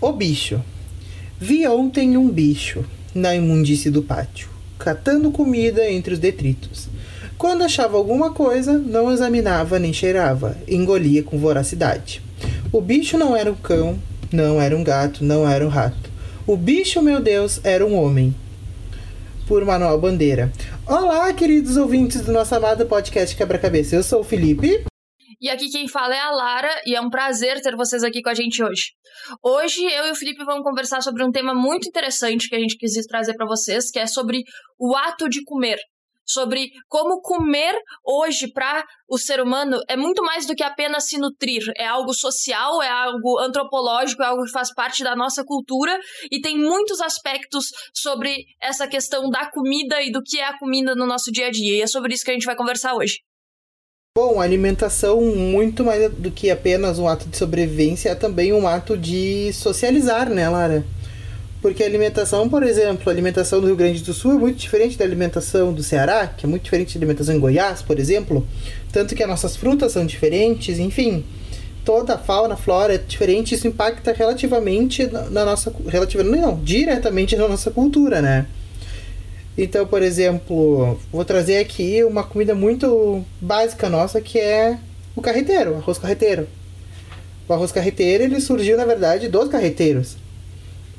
O bicho. Vi ontem um bicho na imundície do pátio, catando comida entre os detritos. Quando achava alguma coisa, não examinava nem cheirava, engolia com voracidade. O bicho não era um cão, não era um gato, não era um rato. O bicho, meu Deus, era um homem. Por Manuel Bandeira. Olá, queridos ouvintes do nosso amado podcast Quebra-Cabeça. Eu sou o Felipe. E aqui quem fala é a Lara e é um prazer ter vocês aqui com a gente hoje. Hoje eu e o Felipe vamos conversar sobre um tema muito interessante que a gente quis trazer para vocês, que é sobre o ato de comer. Sobre como comer hoje para o ser humano é muito mais do que apenas se nutrir. É algo social, é algo antropológico, é algo que faz parte da nossa cultura e tem muitos aspectos sobre essa questão da comida e do que é a comida no nosso dia a dia. E é sobre isso que a gente vai conversar hoje. Bom, a alimentação, muito mais do que apenas um ato de sobrevivência, é também um ato de socializar, né, Lara? Porque a alimentação, por exemplo, a alimentação do Rio Grande do Sul é muito diferente da alimentação do Ceará, que é muito diferente da alimentação em Goiás, por exemplo. Tanto que as nossas frutas são diferentes, enfim. Toda a fauna, a flora é diferente, isso impacta relativamente na nossa. Relativamente, não, diretamente na nossa cultura, né? Então, por exemplo, vou trazer aqui uma comida muito básica nossa que é o carreteiro, o arroz carreteiro. O arroz carreteiro ele surgiu, na verdade, dos carreteiros.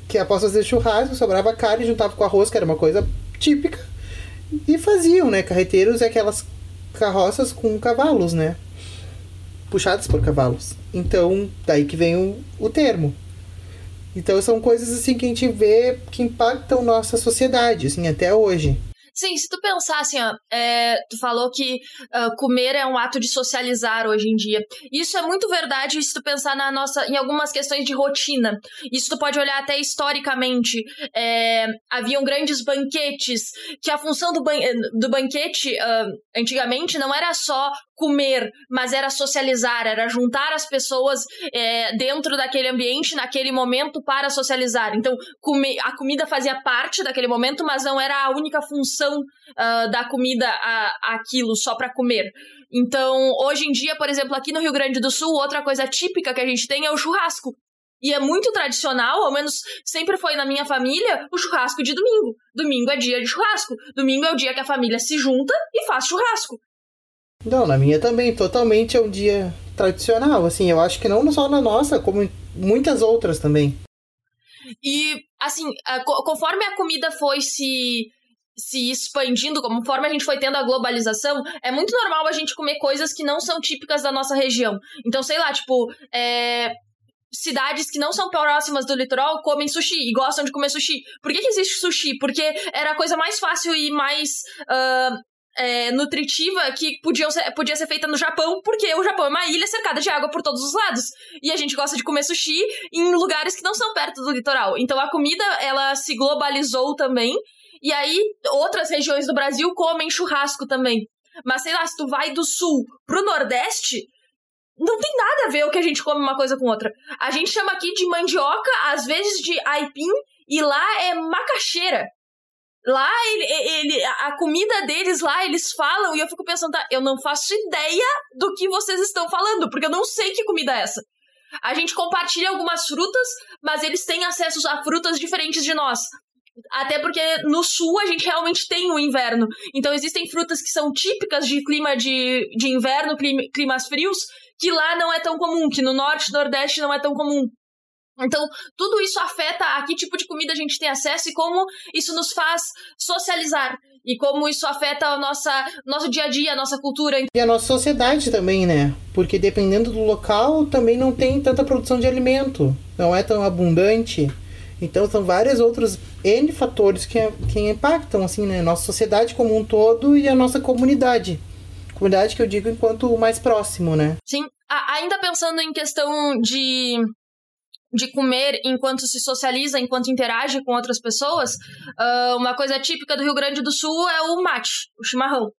Que após fazer churrasco, sobrava carne, juntava com arroz, que era uma coisa típica, e faziam, né? Carreteiros é aquelas carroças com cavalos, né? Puxadas por cavalos. Então, daí que vem o, o termo. Então são coisas assim que a gente vê que impactam nossa sociedade, assim, até hoje. Sim, se tu pensar assim, ó, é, tu falou que uh, comer é um ato de socializar hoje em dia. Isso é muito verdade se tu pensar na nossa, em algumas questões de rotina. Isso tu pode olhar até historicamente. É, haviam grandes banquetes, que a função do, ban do banquete uh, antigamente não era só comer, mas era socializar, era juntar as pessoas é, dentro daquele ambiente, naquele momento, para socializar. Então, a comida fazia parte daquele momento, mas não era a única função uh, da comida a, aquilo, só para comer. Então, hoje em dia, por exemplo, aqui no Rio Grande do Sul, outra coisa típica que a gente tem é o churrasco. E é muito tradicional, ao menos sempre foi na minha família, o churrasco de domingo. Domingo é dia de churrasco. Domingo é o dia que a família se junta e faz churrasco. Não, na minha também, totalmente é um dia tradicional, assim, eu acho que não só na nossa, como em muitas outras também. E, assim, conforme a comida foi se se expandindo, conforme a gente foi tendo a globalização, é muito normal a gente comer coisas que não são típicas da nossa região. Então, sei lá, tipo, é, cidades que não são próximas do litoral comem sushi e gostam de comer sushi. Por que, que existe sushi? Porque era a coisa mais fácil e mais uh, é, nutritiva que podiam ser, podia ser feita no Japão, porque o Japão é uma ilha cercada de água por todos os lados. E a gente gosta de comer sushi em lugares que não são perto do litoral. Então a comida, ela se globalizou também. E aí, outras regiões do Brasil comem churrasco também. Mas sei lá, se tu vai do sul pro nordeste, não tem nada a ver o que a gente come uma coisa com outra. A gente chama aqui de mandioca, às vezes de aipim, e lá é macaxeira. Lá, ele, ele, a comida deles lá, eles falam, e eu fico pensando, tá, eu não faço ideia do que vocês estão falando, porque eu não sei que comida é essa. A gente compartilha algumas frutas, mas eles têm acesso a frutas diferentes de nós. Até porque no sul a gente realmente tem o inverno. Então existem frutas que são típicas de clima de, de inverno, climas frios, que lá não é tão comum, que no norte e nordeste não é tão comum. Então, tudo isso afeta a que tipo de comida a gente tem acesso e como isso nos faz socializar. E como isso afeta o nossa, nosso dia a dia, a nossa cultura. E a nossa sociedade também, né? Porque dependendo do local, também não tem tanta produção de alimento. Não é tão abundante. Então, são vários outros N fatores que, que impactam, assim, né? Nossa sociedade como um todo e a nossa comunidade. Comunidade que eu digo enquanto o mais próximo, né? Sim. Ainda pensando em questão de de comer enquanto se socializa, enquanto interage com outras pessoas, uh, uma coisa típica do Rio Grande do Sul é o mate, o chimarrão.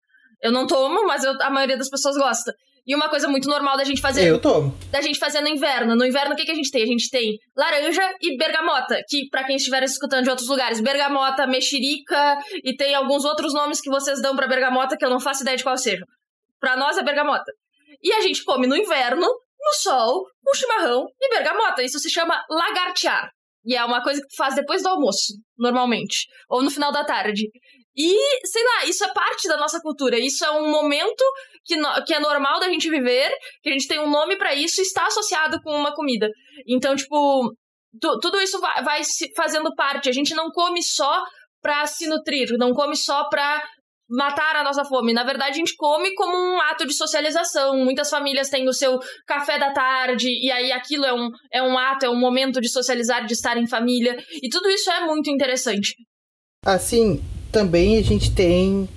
Eu não tomo, mas eu, a maioria das pessoas gosta. E uma coisa muito normal da gente fazer. Eu tomo. Da gente fazer no inverno. No inverno, o que, que a gente tem? A gente tem laranja e bergamota. Que, para quem estiver escutando de outros lugares, bergamota, mexerica e tem alguns outros nomes que vocês dão pra bergamota que eu não faço ideia de qual seja. Pra nós é bergamota. E a gente come no inverno no sol, com chimarrão e bergamota. Isso se chama lagartear. E é uma coisa que tu faz depois do almoço, normalmente. Ou no final da tarde. E, sei lá, isso é parte da nossa cultura. Isso é um momento que, no, que é normal da gente viver, que a gente tem um nome para isso e está associado com uma comida. Então, tipo, tu, tudo isso vai, vai fazendo parte. A gente não come só pra se nutrir, não come só pra matar a nossa fome. Na verdade, a gente come como um ato de socialização. Muitas famílias têm o seu café da tarde, e aí aquilo é um, é um ato, é um momento de socializar, de estar em família. E tudo isso é muito interessante. Assim, também a gente tem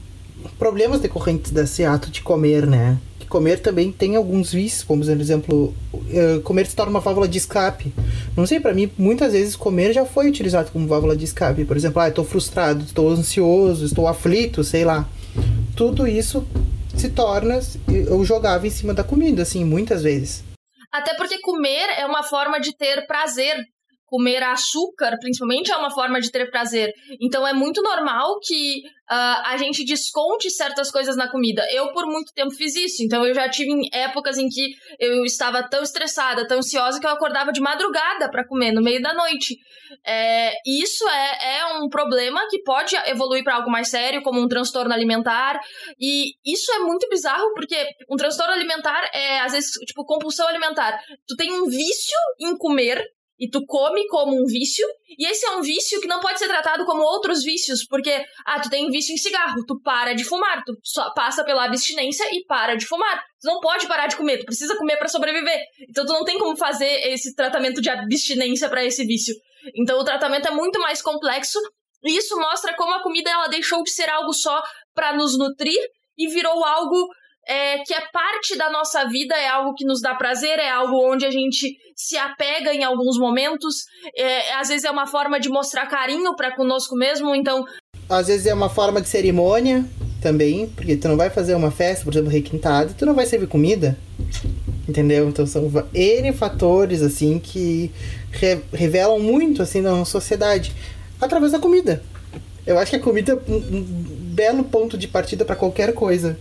problemas decorrentes desse ato de comer, né? Que comer também tem alguns vícios, como por exemplo, eh, comer se torna uma válvula de escape. Não sei, para mim, muitas vezes comer já foi utilizado como válvula de escape. Por exemplo, ah, estou frustrado, estou ansioso, estou aflito, sei lá. Tudo isso se torna eu jogava em cima da comida, assim, muitas vezes. Até porque comer é uma forma de ter prazer comer açúcar, principalmente, é uma forma de ter prazer. Então é muito normal que uh, a gente desconte certas coisas na comida. Eu, por muito tempo, fiz isso. Então eu já tive épocas em que eu estava tão estressada, tão ansiosa, que eu acordava de madrugada para comer, no meio da noite. É, isso é, é um problema que pode evoluir para algo mais sério, como um transtorno alimentar. E isso é muito bizarro, porque um transtorno alimentar é, às vezes, tipo, compulsão alimentar. Tu tem um vício em comer e tu come como um vício, e esse é um vício que não pode ser tratado como outros vícios, porque, ah, tu tem vício em cigarro, tu para de fumar, tu só passa pela abstinência e para de fumar. Tu não pode parar de comer, tu precisa comer para sobreviver. Então tu não tem como fazer esse tratamento de abstinência para esse vício. Então o tratamento é muito mais complexo, e isso mostra como a comida ela deixou de ser algo só para nos nutrir e virou algo é, que é parte da nossa vida, é algo que nos dá prazer, é algo onde a gente se apega em alguns momentos. É, às vezes é uma forma de mostrar carinho para conosco mesmo, então. Às vezes é uma forma de cerimônia também, porque tu não vai fazer uma festa, por exemplo, requintada, tu não vai servir comida. Entendeu? Então são N fatores, assim, que re revelam muito, assim, na sociedade. Através da comida. Eu acho que a comida é um, um belo ponto de partida para qualquer coisa.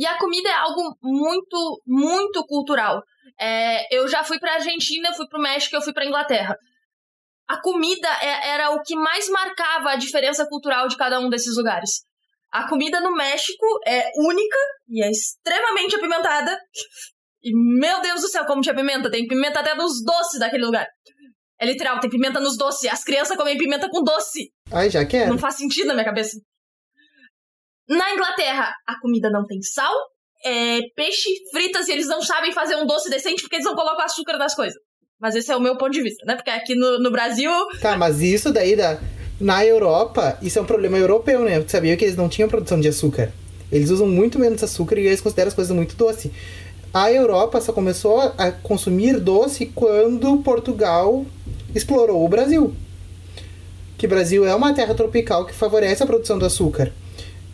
E a comida é algo muito, muito cultural. É, eu já fui pra Argentina, eu fui pro México, eu fui pra Inglaterra. A comida é, era o que mais marcava a diferença cultural de cada um desses lugares. A comida no México é única e é extremamente apimentada. E, meu Deus do céu, como tinha pimenta. Tem pimenta até nos doces daquele lugar. É literal, tem pimenta nos doces. As crianças comem pimenta com doce. Ai, já quero. Não faz sentido na minha cabeça. Na Inglaterra, a comida não tem sal, é peixe, fritas e eles não sabem fazer um doce decente porque eles não colocam açúcar nas coisas. Mas esse é o meu ponto de vista, né? Porque aqui no, no Brasil. Tá, mas isso daí da. Na Europa, isso é um problema europeu, né? Tu sabia que eles não tinham produção de açúcar. Eles usam muito menos açúcar e eles consideram as coisas muito doce. A Europa só começou a consumir doce quando Portugal explorou o Brasil. Que o Brasil é uma terra tropical que favorece a produção do açúcar.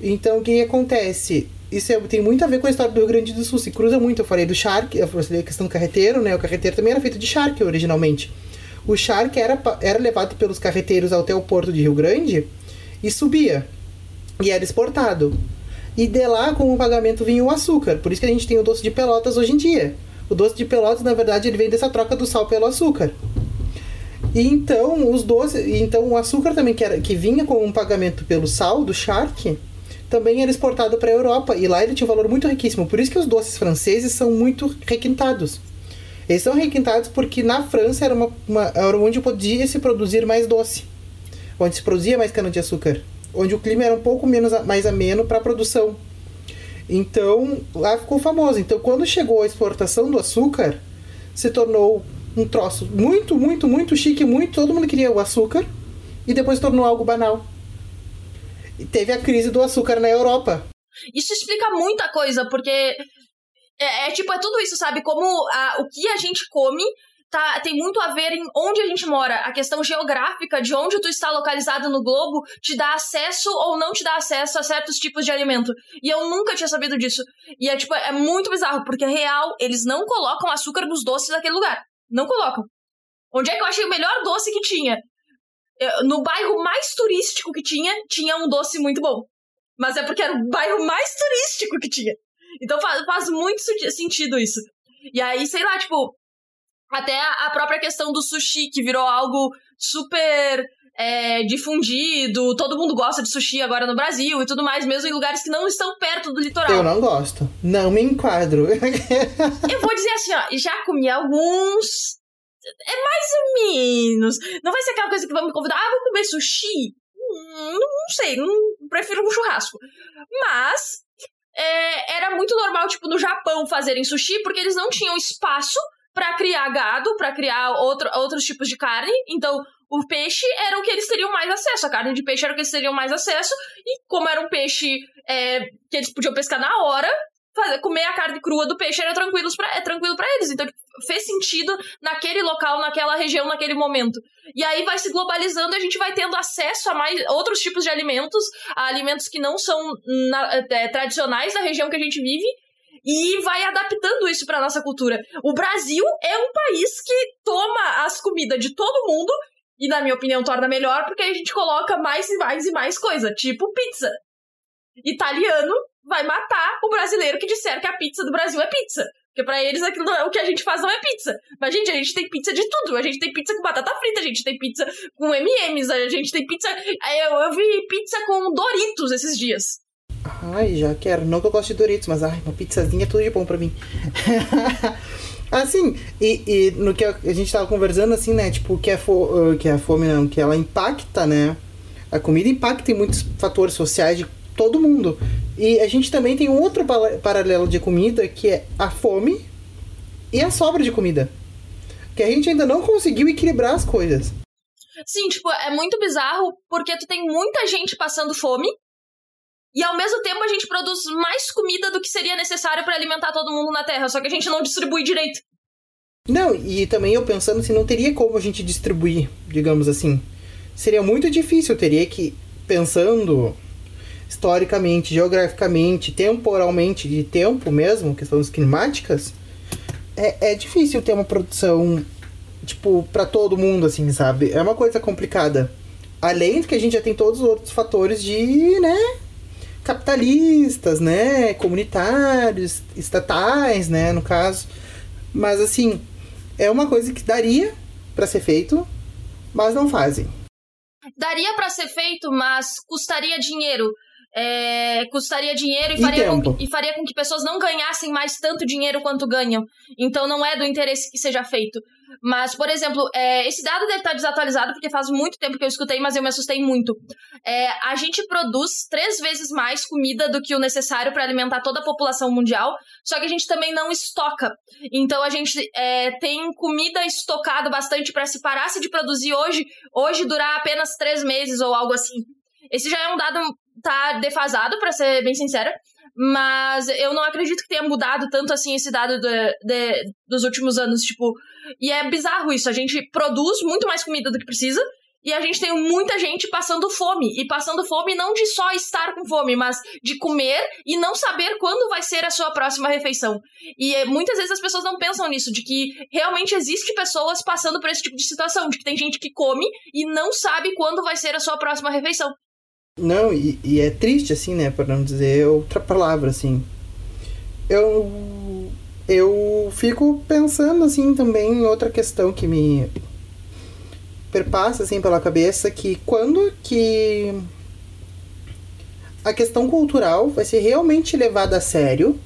Então, o que acontece? Isso é, tem muito a ver com a história do Rio Grande do Sul. Se cruza muito. Eu falei do charque, eu falei a questão do carreteiro, né? O carreteiro também era feito de charque originalmente. O charque era, era levado pelos carreteiros até o porto de Rio Grande e subia. E era exportado. E de lá, como pagamento, vinha o açúcar. Por isso que a gente tem o doce de pelotas hoje em dia. O doce de pelotas, na verdade, ele vem dessa troca do sal pelo açúcar. E então, os doces, então o açúcar também que, era, que vinha com um pagamento pelo sal do charque, também era exportado para a Europa e lá ele tinha um valor muito riquíssimo. Por isso que os doces franceses são muito requintados. Eles são requintados porque na França era, uma, uma, era onde podia se produzir mais doce, onde se produzia mais cana-de-açúcar, onde o clima era um pouco menos mais ameno para a produção. Então lá ficou famoso. Então quando chegou a exportação do açúcar, se tornou um troço muito, muito, muito chique, muito todo mundo queria o açúcar e depois tornou algo banal teve a crise do açúcar na Europa. Isso explica muita coisa, porque é, é tipo, é tudo isso, sabe? Como a, o que a gente come tá, tem muito a ver em onde a gente mora. A questão geográfica de onde tu está localizado no globo te dá acesso ou não te dá acesso a certos tipos de alimento. E eu nunca tinha sabido disso. E é tipo, é muito bizarro, porque é real, eles não colocam açúcar nos doces daquele lugar. Não colocam. Onde é que eu achei o melhor doce que tinha? No bairro mais turístico que tinha, tinha um doce muito bom. Mas é porque era o bairro mais turístico que tinha. Então faz, faz muito sentido isso. E aí, sei lá, tipo, até a própria questão do sushi, que virou algo super é, difundido, todo mundo gosta de sushi agora no Brasil e tudo mais, mesmo em lugares que não estão perto do litoral. Eu não gosto. Não me enquadro. eu vou dizer assim, ó, já comi alguns. É mais ou menos. Não vai ser aquela coisa que vão me convidar, ah, vou comer sushi? Hum, não, não sei, não, prefiro um churrasco. Mas é, era muito normal, tipo, no Japão fazerem sushi, porque eles não tinham espaço para criar gado, para criar outro, outros tipos de carne. Então, o peixe era o que eles teriam mais acesso, a carne de peixe era o que eles teriam mais acesso, e como era um peixe é, que eles podiam pescar na hora, fazer, comer a carne crua do peixe era tranquilo pra, é tranquilo para eles. Então, tipo, fez sentido naquele local, naquela região, naquele momento. E aí vai se globalizando e a gente vai tendo acesso a mais outros tipos de alimentos, a alimentos que não são na, é, tradicionais da região que a gente vive, e vai adaptando isso para nossa cultura. O Brasil é um país que toma as comidas de todo mundo e, na minha opinião, torna melhor porque a gente coloca mais e mais e mais coisa, tipo pizza. Italiano vai matar o brasileiro que disser que a pizza do Brasil é pizza. Porque pra eles aquilo é, o que a gente faz não é pizza. Mas, gente, a gente tem pizza de tudo. A gente tem pizza com batata frita, a gente tem pizza com MMs, a gente tem pizza. Eu, eu vi pizza com Doritos esses dias. Ai, já quero. Não que eu goste de Doritos, mas ai, uma pizzazinha é tudo de bom pra mim. Assim, e, e, no que a, gente tava conversando, assim, né? Tipo, que a, fo, que a fome, não, que ela impacta, né? A comida impacta em muitos fatores sociais de todo mundo. E a gente também tem um outro paralelo de comida, que é a fome e a sobra de comida. Que a gente ainda não conseguiu equilibrar as coisas. Sim, tipo, é muito bizarro porque tu tem muita gente passando fome e ao mesmo tempo a gente produz mais comida do que seria necessário para alimentar todo mundo na Terra, só que a gente não distribui direito. Não, e também eu pensando se não teria como a gente distribuir, digamos assim. Seria muito difícil, teria que, pensando historicamente, geograficamente, temporalmente, de tempo mesmo, questões climáticas, é, é difícil ter uma produção, tipo, para todo mundo, assim, sabe? É uma coisa complicada. Além de que a gente já tem todos os outros fatores de, né, capitalistas, né, comunitários, estatais, né, no caso. Mas assim, é uma coisa que daria para ser feito, mas não fazem. Daria para ser feito, mas custaria dinheiro. É, custaria dinheiro e, e faria com, e faria com que pessoas não ganhassem mais tanto dinheiro quanto ganham. Então não é do interesse que seja feito. Mas, por exemplo, é, esse dado deve estar desatualizado porque faz muito tempo que eu escutei, mas eu me assustei muito. É, a gente produz três vezes mais comida do que o necessário para alimentar toda a população mundial, só que a gente também não estoca. Então a gente é, tem comida estocado bastante para se parasse de produzir hoje, hoje durar apenas três meses ou algo assim. Esse já é um dado tá defasado, para ser bem sincera. Mas eu não acredito que tenha mudado tanto assim esse dado de, de, dos últimos anos. Tipo, e é bizarro isso. A gente produz muito mais comida do que precisa. E a gente tem muita gente passando fome. E passando fome não de só estar com fome, mas de comer e não saber quando vai ser a sua próxima refeição. E é, muitas vezes as pessoas não pensam nisso, de que realmente existe pessoas passando por esse tipo de situação, de que tem gente que come e não sabe quando vai ser a sua próxima refeição. Não, e, e é triste, assim, né? Para não dizer outra palavra, assim. Eu. Eu fico pensando, assim, também em outra questão que me perpassa, assim, pela cabeça, que quando que a questão cultural vai ser realmente levada a sério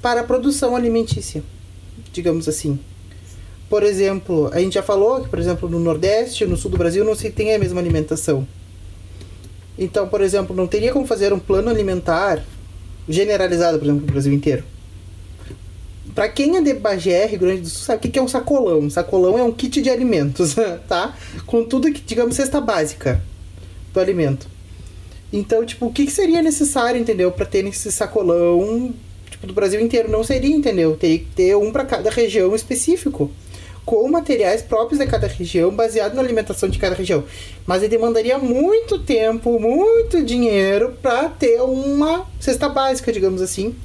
para a produção alimentícia, digamos assim. Por exemplo, a gente já falou que, por exemplo, no Nordeste, no Sul do Brasil, não se tem a mesma alimentação. Então, por exemplo, não teria como fazer um plano alimentar generalizado, por exemplo, no Brasil inteiro. Para quem é de Bagé, Rio Grande do Sul, sabe o que é um sacolão? Um sacolão é um kit de alimentos, tá? Com tudo que, digamos, cesta básica do alimento. Então, tipo, o que, seria necessário, entendeu? Para ter esse sacolão, tipo, do Brasil inteiro? Não seria, entendeu? Teria que ter um para cada região específico com materiais próprios de cada região, baseado na alimentação de cada região. Mas ele demandaria muito tempo, muito dinheiro para ter uma cesta básica, digamos assim,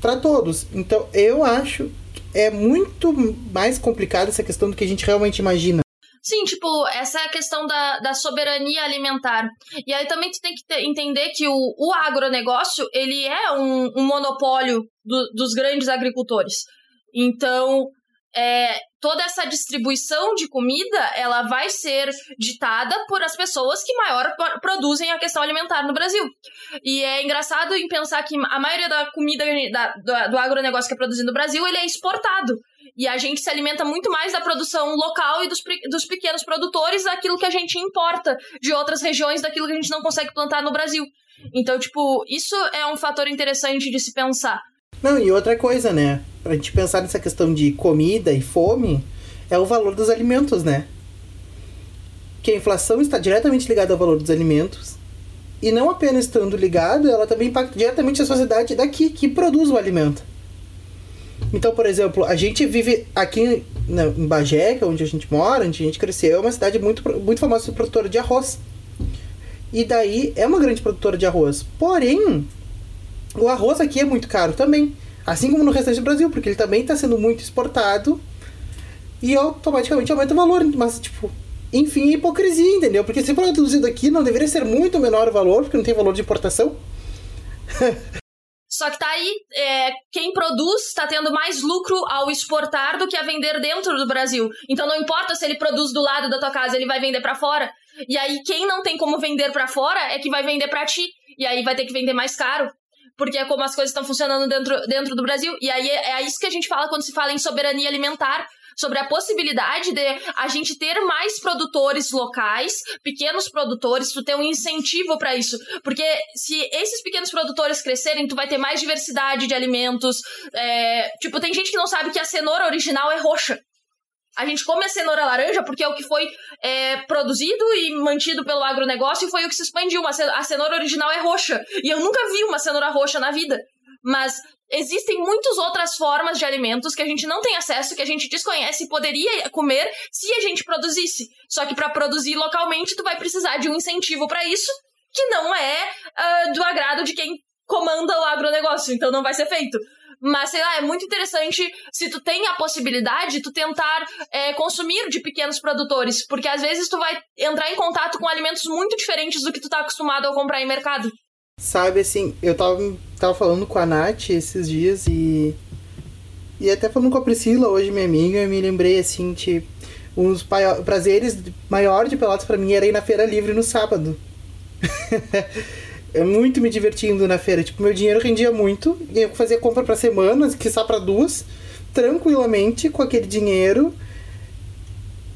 para todos. Então, eu acho que é muito mais complicada essa questão do que a gente realmente imagina. Sim, tipo, essa é a questão da, da soberania alimentar. E aí também tu tem que entender que o, o agronegócio, ele é um, um monopólio do, dos grandes agricultores. Então, é, toda essa distribuição de comida ela vai ser ditada por as pessoas que maior produzem a questão alimentar no Brasil. E é engraçado em pensar que a maioria da comida da, do, do agronegócio que é produzido no Brasil ele é exportado. E a gente se alimenta muito mais da produção local e dos, dos pequenos produtores daquilo que a gente importa de outras regiões, daquilo que a gente não consegue plantar no Brasil. Então, tipo, isso é um fator interessante de se pensar. Não, e outra coisa, né? Pra gente pensar nessa questão de comida e fome, é o valor dos alimentos, né? Que a inflação está diretamente ligada ao valor dos alimentos. E não apenas estando ligado, ela também impacta diretamente a sociedade daqui, que produz o alimento. Então, por exemplo, a gente vive aqui em Bagé, que é onde a gente mora, onde a gente cresceu, é uma cidade muito, muito famosa produtora de arroz. E daí é uma grande produtora de arroz. Porém, o arroz aqui é muito caro também. Assim como no restante do Brasil, porque ele também está sendo muito exportado e automaticamente aumenta o valor. Mas, tipo, enfim, hipocrisia, entendeu? Porque se produzido aqui não deveria ser muito menor o valor, porque não tem valor de importação. Só que tá aí, é, quem produz está tendo mais lucro ao exportar do que a vender dentro do Brasil. Então não importa se ele produz do lado da tua casa, ele vai vender para fora. E aí quem não tem como vender para fora é que vai vender para ti. E aí vai ter que vender mais caro porque é como as coisas estão funcionando dentro, dentro do Brasil. E aí é, é isso que a gente fala quando se fala em soberania alimentar, sobre a possibilidade de a gente ter mais produtores locais, pequenos produtores, tu ter um incentivo para isso. Porque se esses pequenos produtores crescerem, tu vai ter mais diversidade de alimentos. É... Tipo, tem gente que não sabe que a cenoura original é roxa. A gente come a cenoura laranja porque é o que foi é, produzido e mantido pelo agronegócio e foi o que se expandiu. A cenoura original é roxa. E eu nunca vi uma cenoura roxa na vida. Mas existem muitas outras formas de alimentos que a gente não tem acesso, que a gente desconhece e poderia comer se a gente produzisse. Só que para produzir localmente, tu vai precisar de um incentivo para isso, que não é uh, do agrado de quem comanda o agronegócio, então não vai ser feito. Mas, sei lá, é muito interessante se tu tem a possibilidade, tu tentar é, consumir de pequenos produtores. Porque às vezes tu vai entrar em contato com alimentos muito diferentes do que tu tá acostumado a comprar em mercado. Sabe, assim, eu tava, tava falando com a Nath esses dias e. E até falando com a Priscila, hoje minha amiga, eu me lembrei, assim, de. Um dos prazeres maiores de Pelotas para mim era ir na Feira Livre no sábado. muito me divertindo na feira. Tipo, meu dinheiro rendia muito. E eu fazia compra para semanas, que só para duas, tranquilamente com aquele dinheiro.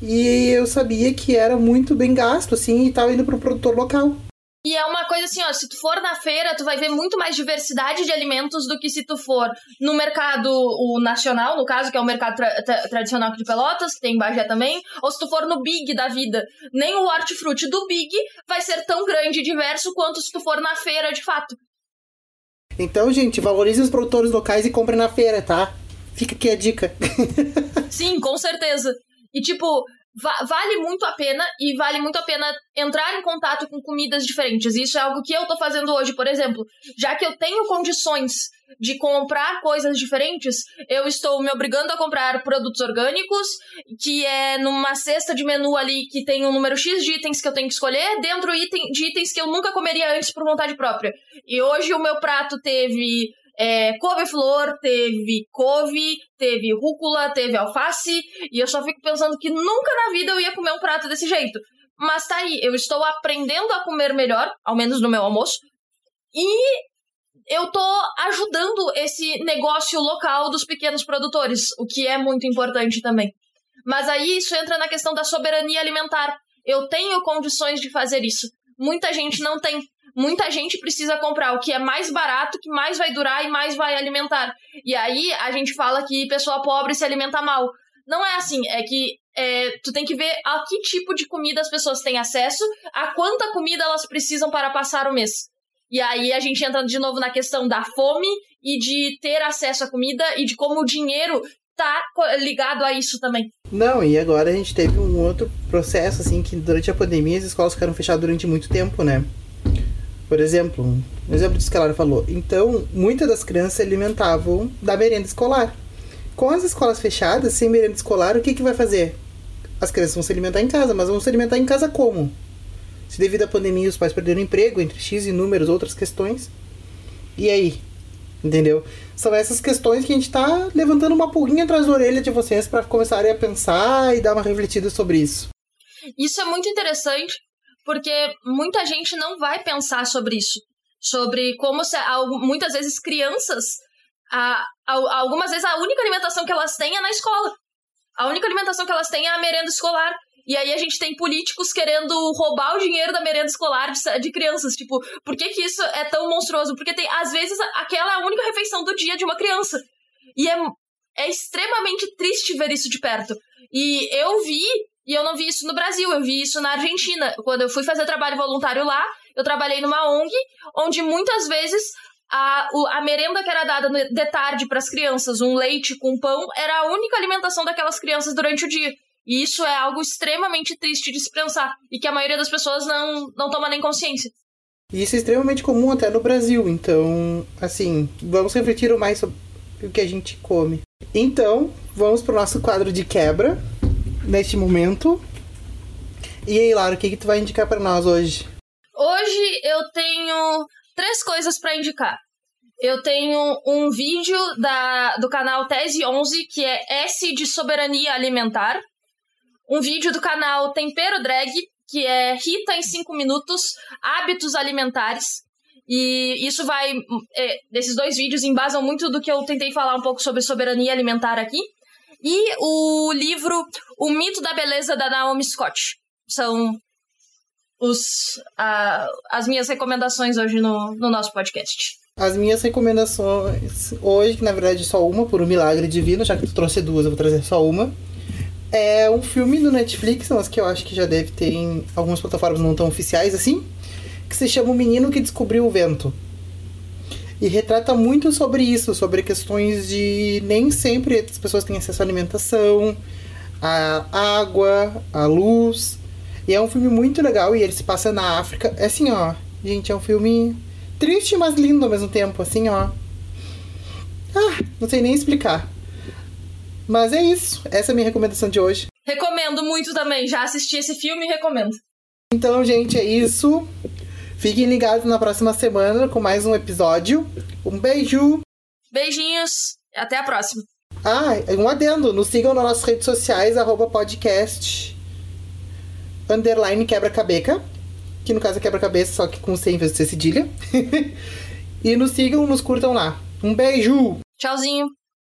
E eu sabia que era muito bem gasto, assim, e tava indo pro produtor local. E é uma coisa assim, ó, se tu for na feira, tu vai ver muito mais diversidade de alimentos do que se tu for no mercado o nacional, no caso, que é o mercado tra tra tradicional aqui de Pelotas, que tem em Bagé também, ou se tu for no Big da vida. Nem o hortifruti do Big vai ser tão grande e diverso quanto se tu for na feira de fato. Então, gente, valorize os produtores locais e compre na feira, tá? Fica aqui a dica. Sim, com certeza. E tipo, va vale muito a pena e vale muito a pena entrar em contato com comidas diferentes. Isso é algo que eu tô fazendo hoje, por exemplo. Já que eu tenho condições de comprar coisas diferentes, eu estou me obrigando a comprar produtos orgânicos, que é numa cesta de menu ali que tem um número X de itens que eu tenho que escolher, dentro de itens que eu nunca comeria antes por vontade própria. E hoje o meu prato teve é, couve-flor, teve couve, teve rúcula, teve alface, e eu só fico pensando que nunca na vida eu ia comer um prato desse jeito. Mas tá aí, eu estou aprendendo a comer melhor, ao menos no meu almoço, e eu tô ajudando esse negócio local dos pequenos produtores, o que é muito importante também. Mas aí isso entra na questão da soberania alimentar. Eu tenho condições de fazer isso. Muita gente não tem muita gente precisa comprar o que é mais barato, que mais vai durar e mais vai alimentar. E aí a gente fala que pessoa pobre se alimenta mal. Não é assim, é que é, tu tem que ver a que tipo de comida as pessoas têm acesso, a quanta comida elas precisam para passar o mês. E aí a gente entra de novo na questão da fome e de ter acesso à comida e de como o dinheiro tá ligado a isso também. Não, e agora a gente teve um outro processo, assim, que durante a pandemia as escolas ficaram fechadas durante muito tempo, né? Por exemplo, um exemplo disso que a Lara falou. Então, muitas das crianças se alimentavam da merenda escolar. Com as escolas fechadas, sem merenda escolar, o que, que vai fazer? As crianças vão se alimentar em casa, mas vão se alimentar em casa como? Se devido à pandemia os pais perderam emprego, entre X e números, outras questões. E aí? Entendeu? São essas questões que a gente tá levantando uma pulguinha atrás da orelha de vocês para começarem a pensar e dar uma refletida sobre isso. Isso é muito interessante, porque muita gente não vai pensar sobre isso. Sobre como se, muitas vezes crianças, a, a, algumas vezes a única alimentação que elas têm é na escola. A única alimentação que elas têm é a merenda escolar. E aí a gente tem políticos querendo roubar o dinheiro da merenda escolar de, de, crianças. Tipo, por que, que isso é tão monstruoso? Porque tem, às vezes, aquela é a única refeição do dia de uma criança. E é, é extremamente triste ver isso de perto. E eu vi, e eu não vi isso no Brasil, eu vi isso na Argentina. Quando eu fui fazer trabalho voluntário lá, eu trabalhei numa ONG, onde muitas vezes a, a merenda que era dada de tarde para as crianças, um leite com pão, era a única alimentação daquelas crianças durante o dia. E isso é algo extremamente triste de se pensar e que a maioria das pessoas não, não toma nem consciência. E isso é extremamente comum até no Brasil, então, assim, vamos refletir mais sobre o que a gente come. Então, vamos para o nosso quadro de quebra, neste momento. E aí, Lara, o que, que tu vai indicar para nós hoje? Hoje eu tenho três coisas para indicar. Eu tenho um vídeo da, do canal Tese 11, que é S de Soberania Alimentar um vídeo do canal Tempero Drag, que é Rita em 5 minutos, hábitos alimentares. E isso vai. É, esses dois vídeos embasam muito do que eu tentei falar um pouco sobre soberania alimentar aqui. E o livro O Mito da Beleza da Naomi Scott. São os, uh, as minhas recomendações hoje no, no nosso podcast. As minhas recomendações hoje, que na verdade é só uma, por um milagre divino, já que tu trouxe duas, eu vou trazer só uma. É um filme do Netflix, mas que eu acho que já deve ter em algumas plataformas não tão oficiais assim, que se chama O Menino que Descobriu o Vento. E retrata muito sobre isso, sobre questões de nem sempre as pessoas têm acesso à alimentação, à água, à luz. E é um filme muito legal e ele se passa na África. É assim, ó. Gente, é um filme triste, mas lindo ao mesmo tempo, assim, ó. Ah, não sei nem explicar. Mas é isso. Essa é a minha recomendação de hoje. Recomendo muito também. Já assisti esse filme e recomendo. Então, gente, é isso. Fiquem ligados na próxima semana com mais um episódio. Um beijo. Beijinhos. Até a próxima. Ah, um adendo. Nos sigam nas nossas redes sociais, arroba podcast, underline quebra-cabeca. Que no caso é quebra-cabeça, só que com C em vez de ser cedilha. e nos sigam, nos curtam lá. Um beijo! Tchauzinho!